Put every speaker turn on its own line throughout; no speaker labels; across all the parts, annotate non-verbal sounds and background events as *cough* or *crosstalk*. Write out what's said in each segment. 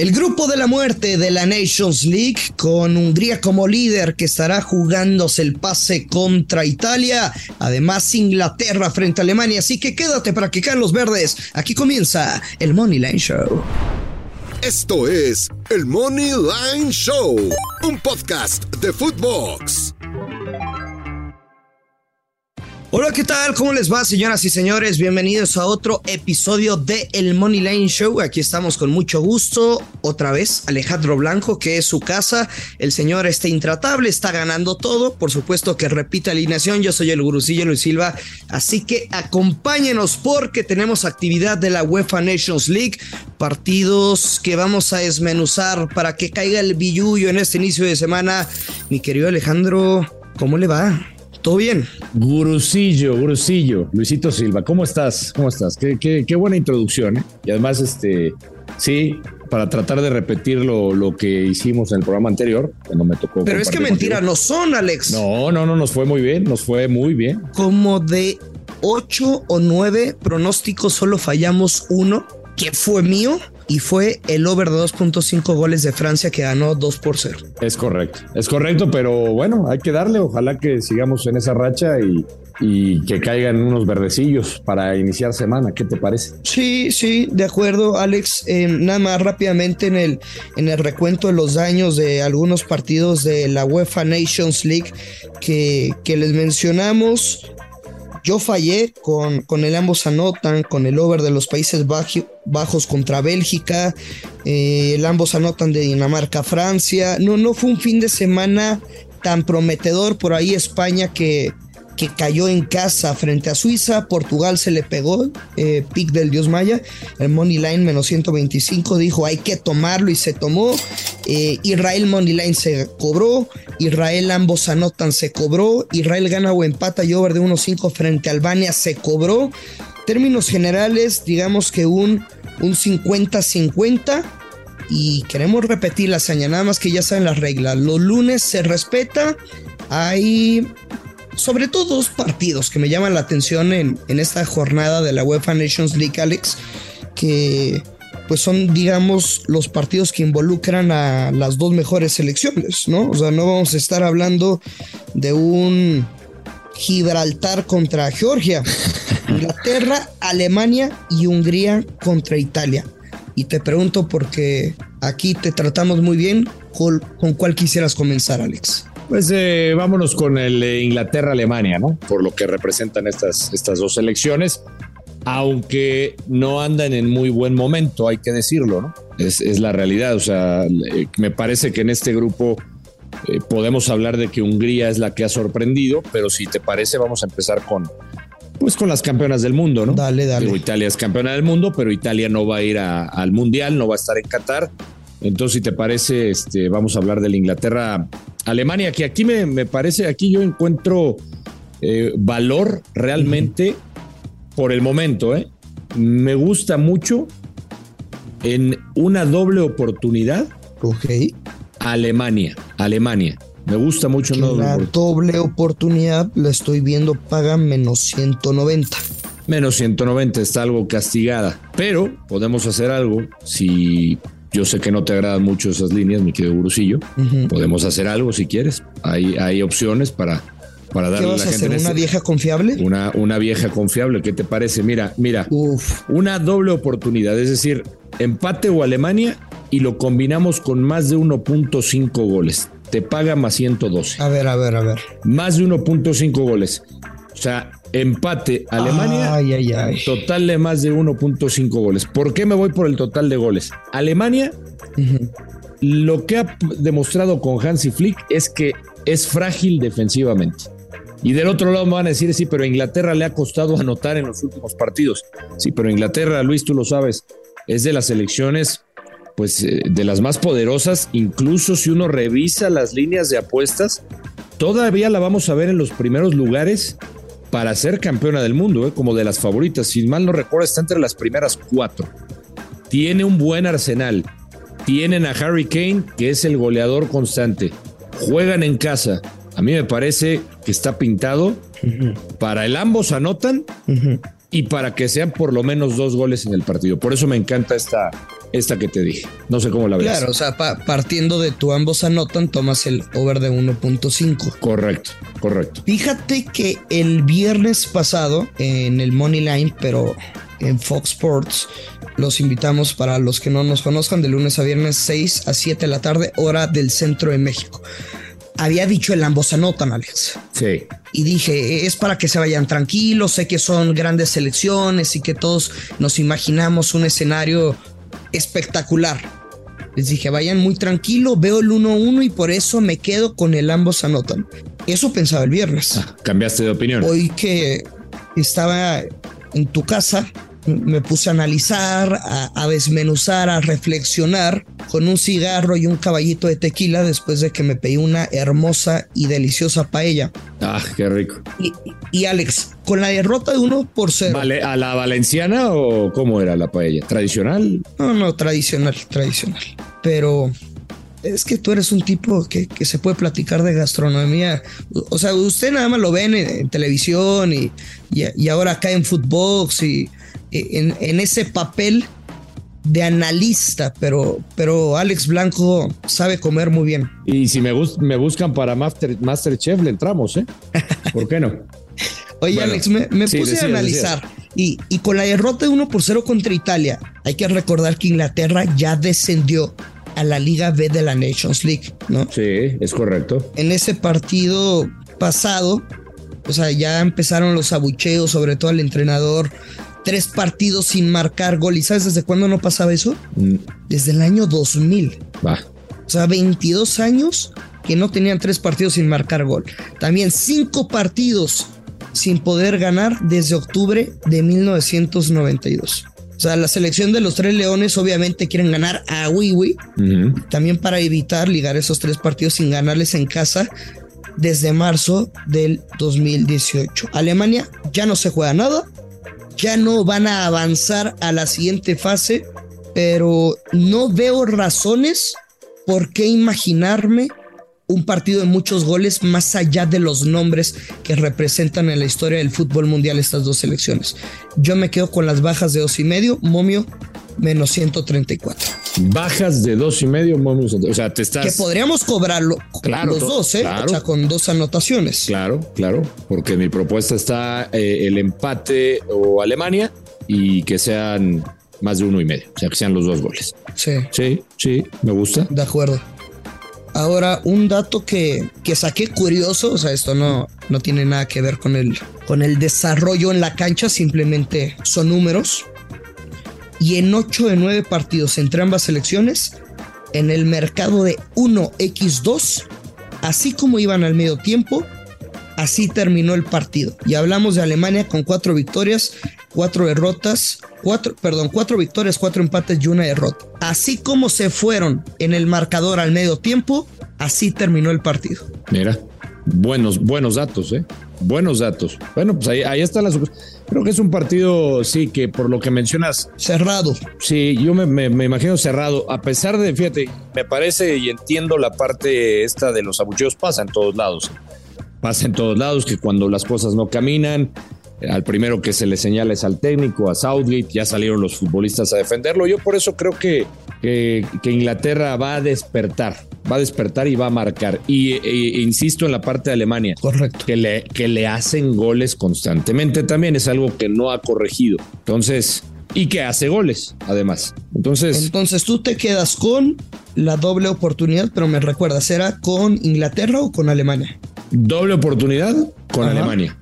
El grupo de la muerte de la Nations League, con Hungría como líder que estará jugándose el pase contra Italia, además Inglaterra frente a Alemania, así que quédate para que los verdes. Aquí comienza el Money Line Show.
Esto es el Money Line Show, un podcast de Footbox.
Hola, ¿qué tal? ¿Cómo les va, señoras y señores? Bienvenidos a otro episodio de El Money Line Show. Aquí estamos con mucho gusto. Otra vez, Alejandro Blanco, que es su casa. El señor está intratable, está ganando todo. Por supuesto que repite alineación. Yo soy el gurucillo Luis Silva. Así que acompáñenos porque tenemos actividad de la UEFA Nations League. Partidos que vamos a desmenuzar para que caiga el billuyo en este inicio de semana. Mi querido Alejandro, ¿cómo le va? ¿Todo bien?
Gurusillo, Gurusillo, Luisito Silva, ¿cómo estás? ¿Cómo estás? Qué, qué, buena introducción, ¿eh? Y además, este, sí, para tratar de repetir lo, lo, que hicimos en el programa anterior, cuando me tocó.
Pero es que mentira, no son, Alex.
No, no, no, nos fue muy bien, nos fue muy bien.
Como de ocho o nueve pronósticos, solo fallamos uno, que fue mío y fue el over de 2.5 goles de Francia que ganó 2 por 0.
Es correcto, es correcto, pero bueno, hay que darle, ojalá que sigamos en esa racha y, y que caigan unos verdecillos para iniciar semana. ¿Qué te parece?
Sí, sí, de acuerdo, Alex. Eh, nada más rápidamente en el, en el recuento de los daños de algunos partidos de la UEFA Nations League que, que les mencionamos. Yo fallé con, con el ambos anotan, con el over de los Países Bajos contra Bélgica, eh, el ambos anotan de Dinamarca Francia. No, no fue un fin de semana tan prometedor por ahí España que, que cayó en casa frente a Suiza. Portugal se le pegó, eh, pick del Dios Maya. El Money Line menos 125 dijo hay que tomarlo y se tomó. Eh, Israel Money Line se cobró. Israel ambos anotan se cobró. Israel gana o empata y over de 1.5 frente a Albania se cobró. Términos generales, digamos que un, un 50-50 y queremos repetir la hazaña, nada más que ya saben las reglas. Los lunes se respeta, hay sobre todo dos partidos que me llaman la atención en, esta jornada de la UEFA Nations League, Alex, que pues son, digamos, los partidos que involucran a las dos mejores selecciones, ¿no? O sea, no vamos a estar hablando de un Gibraltar contra Georgia, *laughs* Inglaterra, Alemania y Hungría contra Italia. Y te pregunto porque aquí te tratamos muy bien, ¿con, con cuál quisieras comenzar, Alex?
Pues eh, vámonos con el Inglaterra-Alemania, ¿no? Por lo que representan estas, estas dos selecciones, aunque no andan en muy buen momento, hay que decirlo, ¿no? Es, la realidad, o sea, me parece que en este grupo eh, podemos hablar de que Hungría es la que ha sorprendido, pero si te parece, vamos a empezar con, pues con las campeonas del mundo, ¿no?
Dale, dale.
Italia es campeona del mundo, pero Italia no va a ir al Mundial, no va a estar en Qatar. Entonces, si te parece, este, vamos a hablar del Inglaterra-Alemania, que aquí me, parece, aquí yo encuentro eh, valor realmente por el momento. ¿eh? Me gusta mucho en una doble oportunidad.
Ok.
Alemania, Alemania. Me gusta mucho.
la doble oportunidad la estoy viendo paga menos 190
menos 190 está algo castigada. Pero podemos hacer algo si yo sé que no te agradan mucho esas líneas, mi querido Gurusillo. Podemos hacer algo si quieres. Hay, hay opciones para, para darle
a la gente. ¿Una este vieja confiable?
Una, una vieja confiable. ¿Qué te parece? Mira, mira. Una doble oportunidad. Es decir, empate o Alemania y lo combinamos con más de 1.5 goles. Te paga más 112.
A ver, a ver, a ver.
Más de 1.5 goles. O sea, empate Alemania, total de más de 1.5 goles. ¿Por qué me voy por el total de goles? Alemania, lo que ha demostrado con Hansi Flick es que es frágil defensivamente. Y del otro lado me van a decir, sí, pero a Inglaterra le ha costado anotar en los últimos partidos. Sí, pero Inglaterra, Luis, tú lo sabes, es de las selecciones, pues, eh, de las más poderosas. Incluso si uno revisa las líneas de apuestas, todavía la vamos a ver en los primeros lugares para ser campeona del mundo, ¿eh? como de las favoritas. Si mal no recuerdo, está entre las primeras cuatro. Tiene un buen arsenal. Tienen a Harry Kane, que es el goleador constante. Juegan en casa. A mí me parece que está pintado para el ambos anotan y para que sean por lo menos dos goles en el partido. Por eso me encanta esta, esta que te dije. No sé cómo la ves.
Claro, o sea, partiendo de tu ambos anotan, tomas el over de 1.5.
Correcto, correcto.
Fíjate que el viernes pasado en el Money Line, pero en Fox Sports, los invitamos para los que no nos conozcan de lunes a viernes 6 a 7 de la tarde, hora del centro de México había dicho el ambos anotan, Alex.
Sí.
Y dije, es para que se vayan tranquilos, sé que son grandes selecciones y que todos nos imaginamos un escenario espectacular. Les dije, vayan muy tranquilo, veo el 1-1 y por eso me quedo con el ambos anotan. Eso pensaba el viernes. Ah,
cambiaste de opinión.
Hoy que estaba en tu casa, me puse a analizar, a, desmenuzar, a reflexionar con un cigarro y un caballito de tequila después de que me pedí una hermosa y deliciosa paella.
Ah, qué rico.
Y, Alex, con la derrota de uno por cero.
Vale, ¿A la valenciana o cómo era la paella? ¿Tradicional?
No, no, tradicional, tradicional. Pero es que tú eres un tipo que, se puede platicar de gastronomía. O sea, usted nada más lo ven en, televisión y, y, ahora acá en Footbox y en, ese papel de analista, pero, pero Alex Blanco sabe comer muy bien.
Y si me, me buscan para Master, Masterchef, le entramos, ¿eh? ¿Por qué no? *laughs*
Oye, Alex, me, puse a analizar y, y, con la derrota de 1 por 0 contra Italia, hay que recordar que Inglaterra ya descendió a la Liga B de la Nations League, ¿no?
Sí, es correcto.
En ese partido pasado, o sea, ya empezaron los abucheos, sobre todo al entrenador tres partidos sin marcar gol. ¿Y sabes desde cuándo no pasaba eso? Mm. Desde el año 2000.
Va.
O sea, 22 años que no tenían tres partidos sin marcar gol. También cinco partidos sin poder ganar desde octubre de 1992. O sea, la selección de los tres leones obviamente quieren ganar a Wiwi. También para evitar ligar esos tres partidos sin ganarles en casa desde marzo del 2018. Alemania ya no se juega nada ya no van a avanzar a la siguiente fase, pero no veo razones por qué imaginarme un partido de muchos goles más allá de los nombres que representan en la historia del fútbol mundial estas dos selecciones. Yo me quedo con las bajas de dos y medio, Momio menos 134.
Bajas de dos y medio, o sea, te estás.
Que podríamos cobrarlo
claro,
los dos, ¿eh? O sea, con dos anotaciones.
Claro, claro, porque mi propuesta está eh, el empate o Alemania y que sean más de uno y medio, o sea, que sean los dos goles.
Sí.
Sí, sí, me gusta.
De acuerdo. Ahora, un dato que, que saqué curioso, o sea, esto no, no tiene nada que ver con el, con el desarrollo en la cancha, simplemente son números. Y en 8 de 9 partidos entre ambas selecciones, en el mercado de 1x2, así como iban al medio tiempo, así terminó el partido. Y hablamos de Alemania con 4 victorias, 4 derrotas, cuatro, perdón, cuatro victorias, cuatro empates y una derrota. Así como se fueron en el marcador al medio tiempo, así terminó el partido.
Mira, buenos, buenos datos, ¿eh? Buenos datos. Bueno, pues ahí, ahí están las. Creo que es un partido, sí, que por lo que mencionas.
Cerrado.
Sí, yo me, me, imagino cerrado. A pesar de, fíjate, me parece y entiendo la parte esta de los abucheos, pasa en todos lados. Pasa en todos lados que cuando las cosas no caminan, al primero que se le señala es al técnico, a Southgate, ya salieron los futbolistas a defenderlo. Yo por eso creo que, que, Inglaterra va a despertar, va a despertar y va a marcar. Y e, insisto en la parte de Alemania,
correcto,
que le, que le hacen goles constantemente también es algo que no ha corregido. Entonces, y que hace goles, además. Entonces,
entonces tú te quedas con la doble oportunidad, pero me recuerdas, ¿era con Inglaterra o con Alemania?
Doble oportunidad con Alemania.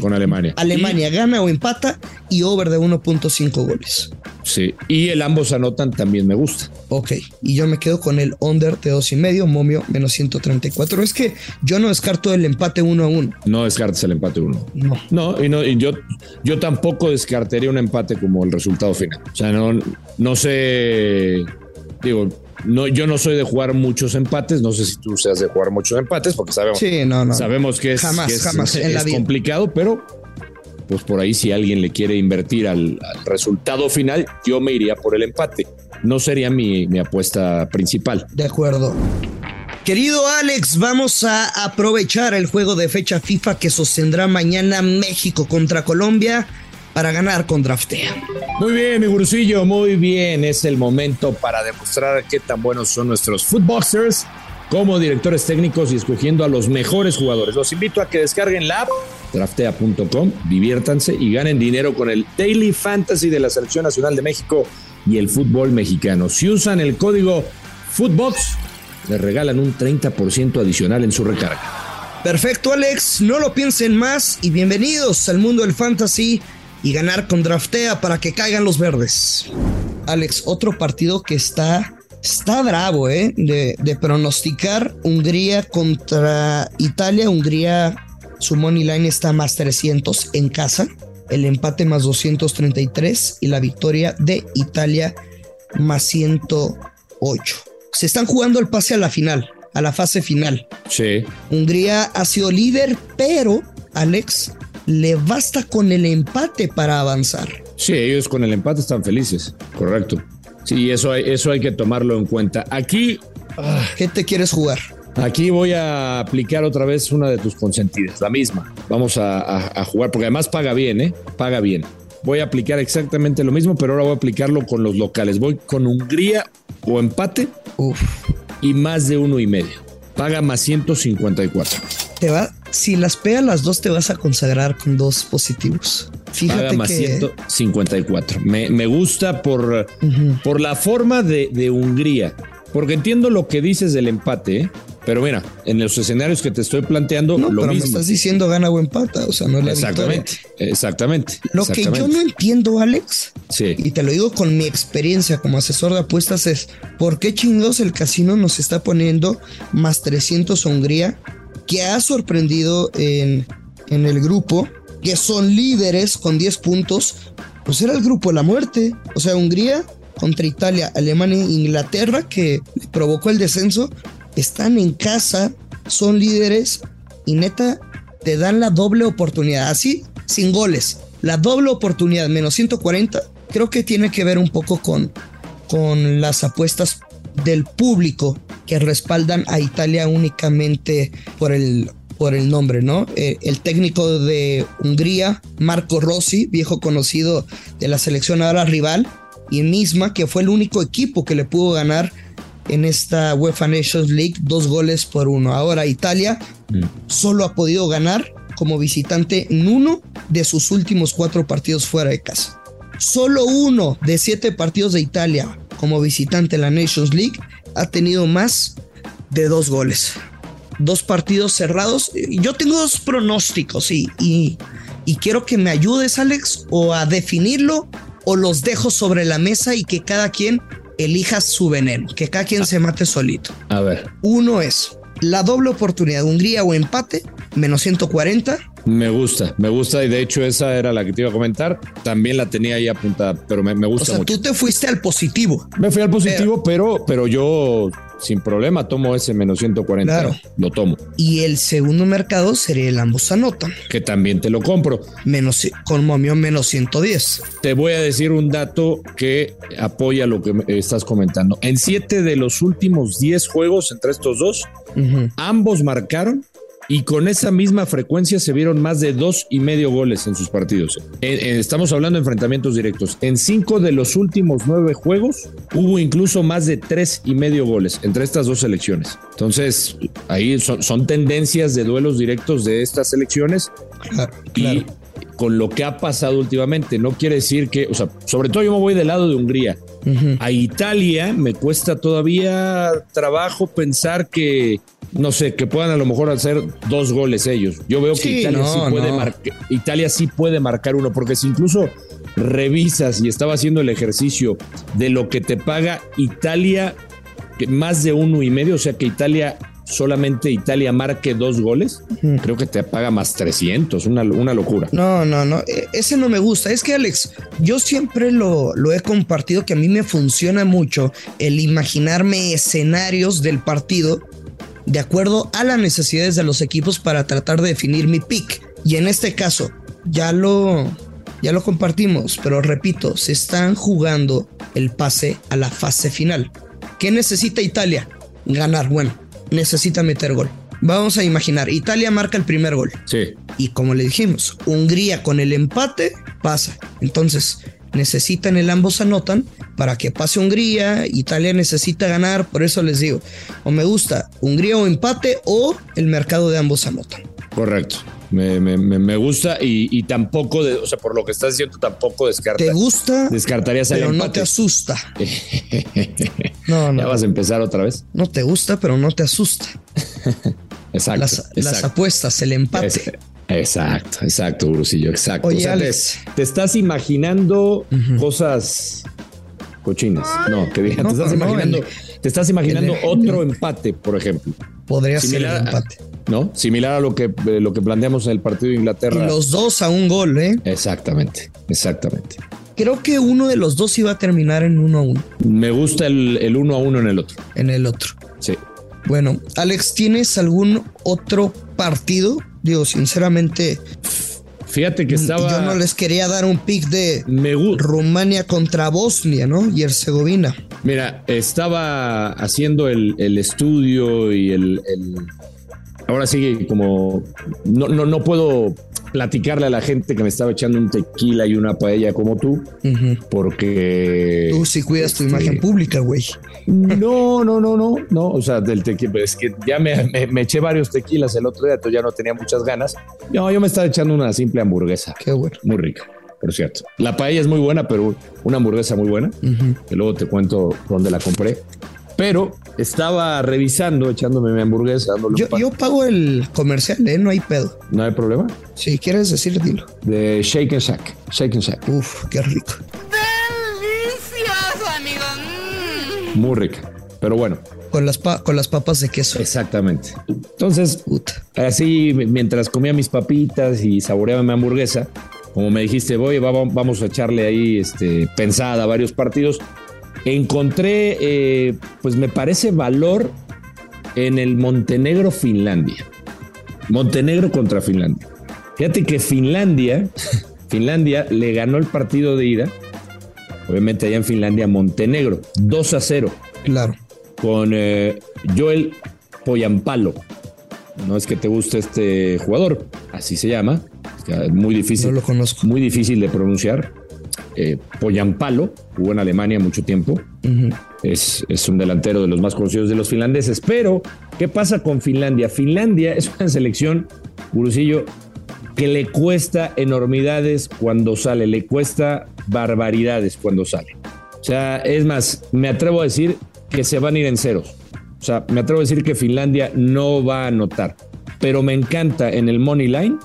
Con Alemania.
Alemania gana o empata y over de 1.5 goles.
Sí. Y el ambos anotan también me gusta.
Ok. Y yo me quedo con el under de dos y medio, momio menos 134. Es que yo no descarto el empate 1 a 1.
No descartes el empate 1.
No.
No, y, no, y yo, yo tampoco descartaría un empate como el resultado final. O sea, no, no sé. Digo, no, yo no soy de jugar muchos empates, no sé si tú seas de jugar muchos empates, porque sabemos, sabemos que es, complicado, pero pues por ahí si alguien le quiere invertir al, resultado final, yo me iría por el empate. No sería mi, mi apuesta principal.
De acuerdo. Querido Alex, vamos a aprovechar el juego de fecha FIFA que sostendrá mañana México contra Colombia para ganar con Draftea.
Muy bien, mi gurusillo, muy bien. Es el momento para demostrar qué tan buenos son nuestros footboxers como directores técnicos y escogiendo a los mejores jugadores. Los invito a que descarguen la app draftea.com, diviértanse y ganen dinero con el Daily Fantasy de la Selección Nacional de México y el fútbol mexicano. Si usan el código Footbox, les regalan un 30% adicional en su recarga.
Perfecto, Alex. No lo piensen más y bienvenidos al mundo del fantasy y ganar con Draftea para que caigan los verdes. Alex, otro partido que está, está bravo, ¿eh? De, de pronosticar Hungría contra Italia. Hungría, su money line está más 300 en casa. El empate más 233 y la victoria de Italia más 108. Se están jugando el pase a la final, a la fase final.
Sí.
Hungría ha sido líder, pero Alex le basta con el empate para avanzar.
Sí, ellos con el empate están felices, correcto. Sí, eso hay, eso hay que tomarlo en cuenta. Aquí...
Ah, ¿Qué te quieres jugar?
Aquí voy a aplicar otra vez una de tus consentidas, la misma. Vamos a, jugar, porque además paga bien, ¿eh? Paga bien. Voy a aplicar exactamente lo mismo, pero ahora voy a aplicarlo con los locales. Voy con Hungría o empate Uf. y más de uno y medio. Paga más 154.
Te va, si las pega las dos, te vas a consagrar con dos positivos.
Fíjate Paga más 154. Me, me gusta por, por la forma de, de Hungría. Porque entiendo lo que dices del empate, ¿eh? pero mira, en los escenarios que te estoy planteando,
no,
lo
pero
mismo.
Me estás diciendo gana o empata, o sea, no es la
Exactamente, exactamente.
Lo que yo no entiendo, Alex,
sí.
y te lo digo con mi experiencia como asesor de apuestas, es por qué chingados el casino nos está poniendo más 300 a Hungría, que ha sorprendido en, en el grupo, que son líderes con 10 puntos, pues era el grupo de la muerte. O sea, Hungría contra Italia, Alemania e Inglaterra, que provocó el descenso, están en casa, son líderes y neta te dan la doble oportunidad, así, sin goles. La doble oportunidad, menos 140, creo que tiene que ver un poco con, con las apuestas del público que respaldan a Italia únicamente por el, por el nombre, ¿no? Eh, el técnico de Hungría, Marco Rossi, viejo conocido de la selección ahora rival, y misma que fue el único equipo que le pudo ganar en esta UEFA Nations League dos goles por uno. Ahora Italia mm. solo ha podido ganar como visitante en uno de sus últimos cuatro partidos fuera de casa. Solo uno de siete partidos de Italia como visitante en la Nations League ha tenido más de dos goles. Dos partidos cerrados. Yo tengo dos pronósticos y, y, y quiero que me ayudes, Alex, o a definirlo o los dejo sobre la mesa y que cada quien elija su veneno, que cada quien se mate solito.
A ver.
Uno es la doble oportunidad, Hungría o empate, menos 140.
Me gusta, me gusta y de hecho esa era la que te iba a comentar. También la tenía ahí apuntada, pero me, me gusta. O sea,
tú te fuiste al positivo.
Me fui al positivo, pero, pero yo sin problema tomo ese menos 140. Claro. Lo tomo.
Y el segundo mercado sería el ambos anotan.
Que también te lo compro.
Menos, con momio menos 110.
Te voy a decir un dato que apoya lo que estás comentando. En siete de los últimos 10 juegos entre estos dos, ambos marcaron y con esa misma frecuencia se vieron más de dos y medio goles en sus partidos. estamos hablando de enfrentamientos directos. En cinco de los últimos nueve juegos hubo incluso más de tres y medio goles entre estas dos selecciones. Entonces, ahí son, tendencias de duelos directos de estas selecciones.
Claro, claro.
Y con lo que ha pasado últimamente, no quiere decir que, o sea, sobre todo yo me voy del lado de Hungría. A Italia me cuesta todavía trabajo pensar que no sé, que puedan a lo mejor hacer dos goles ellos. Yo veo que Italia, sí puede marcar, Italia sí puede marcar uno, porque si incluso revisas y estaba haciendo el ejercicio de lo que te paga Italia, más de uno y medio, o sea que Italia solamente Italia marque dos goles, creo que te paga más 300, una, una, locura.
No, no, no, e, ese no me gusta. Es que Alex, yo siempre lo, lo he compartido que a mí me funciona mucho el imaginarme escenarios del partido de acuerdo a las necesidades de los equipos para tratar de definir mi pick. Y en este caso, ya lo, ya lo compartimos, pero repito, se están jugando el pase a la fase final. ¿Qué necesita Italia? Ganar. Bueno, necesita meter gol. Vamos a imaginar, Italia marca el primer gol.
Sí.
Y como le dijimos, Hungría con el empate pasa. Entonces, necesitan el ambos anotan para que pase Hungría. Italia necesita ganar, por eso les digo, o me gusta Hungría o empate o el mercado de ambos anotan.
Correcto. Me, me, me, gusta y, tampoco, de, o sea, por lo que estás diciendo, tampoco descarta.
¿Te gusta?
Descartarías
pero no te asusta. *laughs*
no, no. ¿Ya vas a empezar otra vez?
No te gusta, pero no te asusta. *laughs*
exacto,
las, apuestas, el empate.
Exacto, exacto, Brusillo, exacto. Oye, te, estás imaginando cosas cochinas. No, que te estás imaginando, te estás imaginando otro empate, por ejemplo.
Podría ser el empate.
¿no? Similar a lo que, eh, lo que planteamos en el partido de Inglaterra.
Y los dos a un gol, ¿eh?
Exactamente, exactamente.
Creo que uno de los dos iba a terminar en uno a uno.
Me gusta el, el uno a uno en el otro.
En el otro.
Sí.
Bueno, Alex, ¿tienes algún otro partido? Digo, sinceramente,
Fíjate que estaba.
Yo no les quería dar un pick de Rumania contra Bosnia, ¿no? Y Herzegovina.
Mira, estaba haciendo el, estudio y el, ahora sí, como no, no, no puedo platicarle a la gente que me estaba echando un tequila y una paella como tú, porque...
Tú sí cuidas tu imagen este, pública, güey.
No, no, no, no, no, o sea, del tequila, es que ya me, eché varios tequilas el otro día, entonces ya no tenía muchas ganas. No, yo me estaba echando una simple hamburguesa.
Qué bueno.
Muy rica, por cierto. La paella es muy buena, pero una hamburguesa muy buena, que luego te cuento dónde la compré. Pero estaba revisando, echándome mi hamburguesa.
Yo, yo, pago el comercial, ¿eh? No hay pedo.
¿No hay problema?
Si quieres decir, dilo.
De Shake and Shack. Shake and Shack.
Uf, qué rico.
Delicioso, amigo.
Mm. Muy rica. Pero bueno.
Con las, con las papas de queso.
Exactamente. Entonces, así mientras comía mis papitas y saboreaba mi hamburguesa, como me dijiste, voy, vamos a echarle ahí este, pensada a varios partidos encontré, eh, pues me parece valor en el Montenegro-Finlandia. Montenegro contra Finlandia. Fíjate que Finlandia, *laughs* Finlandia le ganó el partido de ida, obviamente allá en Finlandia, Montenegro, 2 a 0.
Claro.
Con eh, Joel Poyampalo. No es que te guste este jugador, así se llama. muy difícil.
No lo conozco.
Muy difícil de pronunciar eh, Poyampalo, jugó en Alemania mucho tiempo. es, es, un delantero de los más conocidos de los finlandeses. Pero, ¿qué pasa con Finlandia? Finlandia es una selección, Gurusillo, que le cuesta enormidades cuando sale, le cuesta barbaridades cuando sale. O sea, es más, me atrevo a decir que se van a ir en ceros. O sea, me atrevo a decir que Finlandia no va a anotar. Pero me encanta en el Money Line,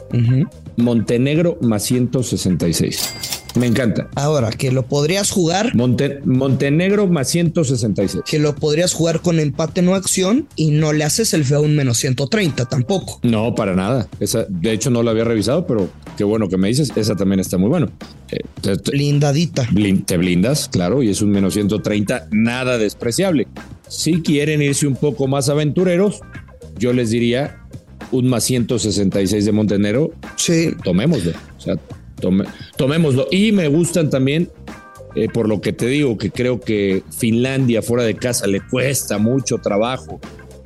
Montenegro más 166. Me encanta.
Ahora, que lo podrías jugar.
Montenegro más 166.
Que lo podrías jugar con empate no acción y no le haces el feo un menos 130 tampoco.
No, para nada. Esa, de hecho, no lo había revisado, pero qué bueno que me dices. Esa también está muy bueno.
Eh, Blindadita.
te blindas, claro, y es un menos 130, nada despreciable. Si quieren irse un poco más aventureros, yo les diría un más 166 de Montenegro.
Sí.
Tomémoslo. O sea, tomémoslo. Y me gustan también, eh, por lo que te digo, que creo que Finlandia fuera de casa le cuesta mucho trabajo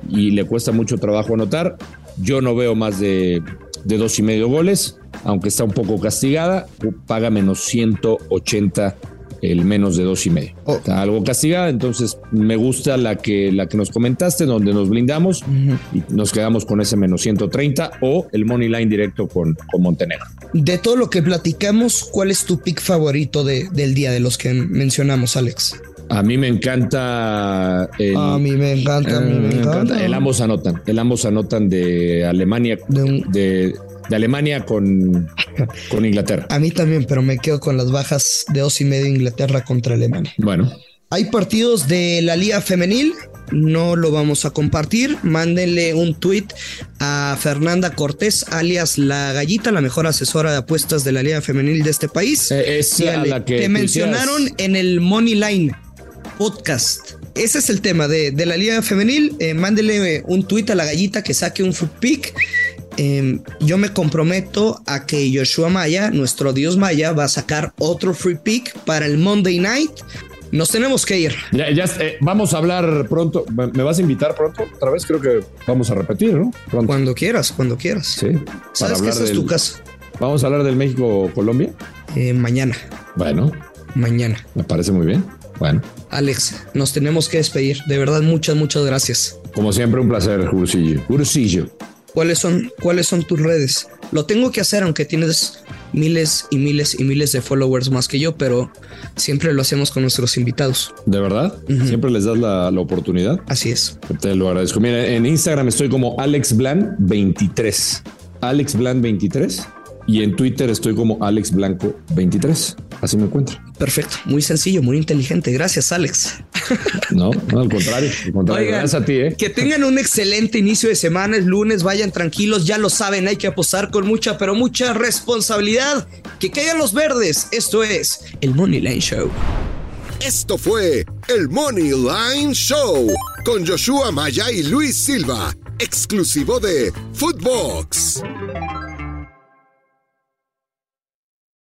y le cuesta mucho trabajo anotar. Yo no veo más de, de dos y medio goles, aunque está un poco castigada, paga menos 180 el menos de dos y medio. Oh. Está algo castigada, entonces me gusta la que, la que nos comentaste, donde nos blindamos y nos quedamos con ese menos 130 o el money line directo con, con Montenegro.
De todo lo que platicamos, ¿cuál es tu pick favorito de, del día de los que mencionamos, Alex?
A mí me encanta.
El, a mí me encanta, a mí me, eh, encanta.
El ambos anotan. El ambos anotan de Alemania. de, de Alemania con, con Inglaterra.
A mí también, pero me quedo con las bajas de dos y medio Inglaterra contra Alemania.
Bueno.
Hay partidos de la Liga Femenil, no lo vamos a compartir. Mándenle un tweet a Fernanda Cortés, alias La Gallita, la mejor asesora de apuestas de la Liga Femenil de este país.
Eh, es la que
te mencionaron en el Money Line podcast. Ese es el tema de, la Liga Femenil. Eh, mándele un tweet a La Gallita que saque un foot pick Em, yo me comprometo a que Joshua Maya, nuestro dios Maya, va a sacar otro free pick para el Monday night Nos tenemos que ir.
Ya, eh, vamos a hablar pronto. ¿Me vas a invitar pronto? Otra vez creo que vamos a repetir, ¿no?
Cuando quieras, cuando quieras.
Sí.
Sabes que esa es tu casa.
Vamos a hablar del México-Colombia.
Eh, mañana.
Bueno.
Mañana.
Me parece muy bien. Bueno.
Alex, nos tenemos que despedir. De verdad, muchas, muchas gracias.
Como siempre, un placer, Jurucillo. Jurucillo.
¿Cuáles son, ¿Cuáles son tus redes? Lo tengo que hacer, aunque tienes miles y miles y miles de followers más que yo, pero siempre lo hacemos con nuestros invitados.
¿De verdad? ¿Siempre les das la, oportunidad?
Así es.
Te lo agradezco. Mira, en Instagram estoy como AlexBlan23. AlexBlan23 y en Twitter estoy como Alex Blanco 23. Así me encuentro.
Perfecto, muy sencillo, muy inteligente. Gracias, Alex. *laughs*
No, no al contrario, al contrario. Gracias a ti. ¿eh?
Que tengan un excelente inicio de semana. Es lunes, vayan tranquilos, ya lo saben, hay que apostar con mucha, pero mucha responsabilidad. Que caigan los verdes. Esto es el Money Line Show.
Esto fue el Money Line Show con Joshua Maya y Luis Silva, exclusivo de Footbox.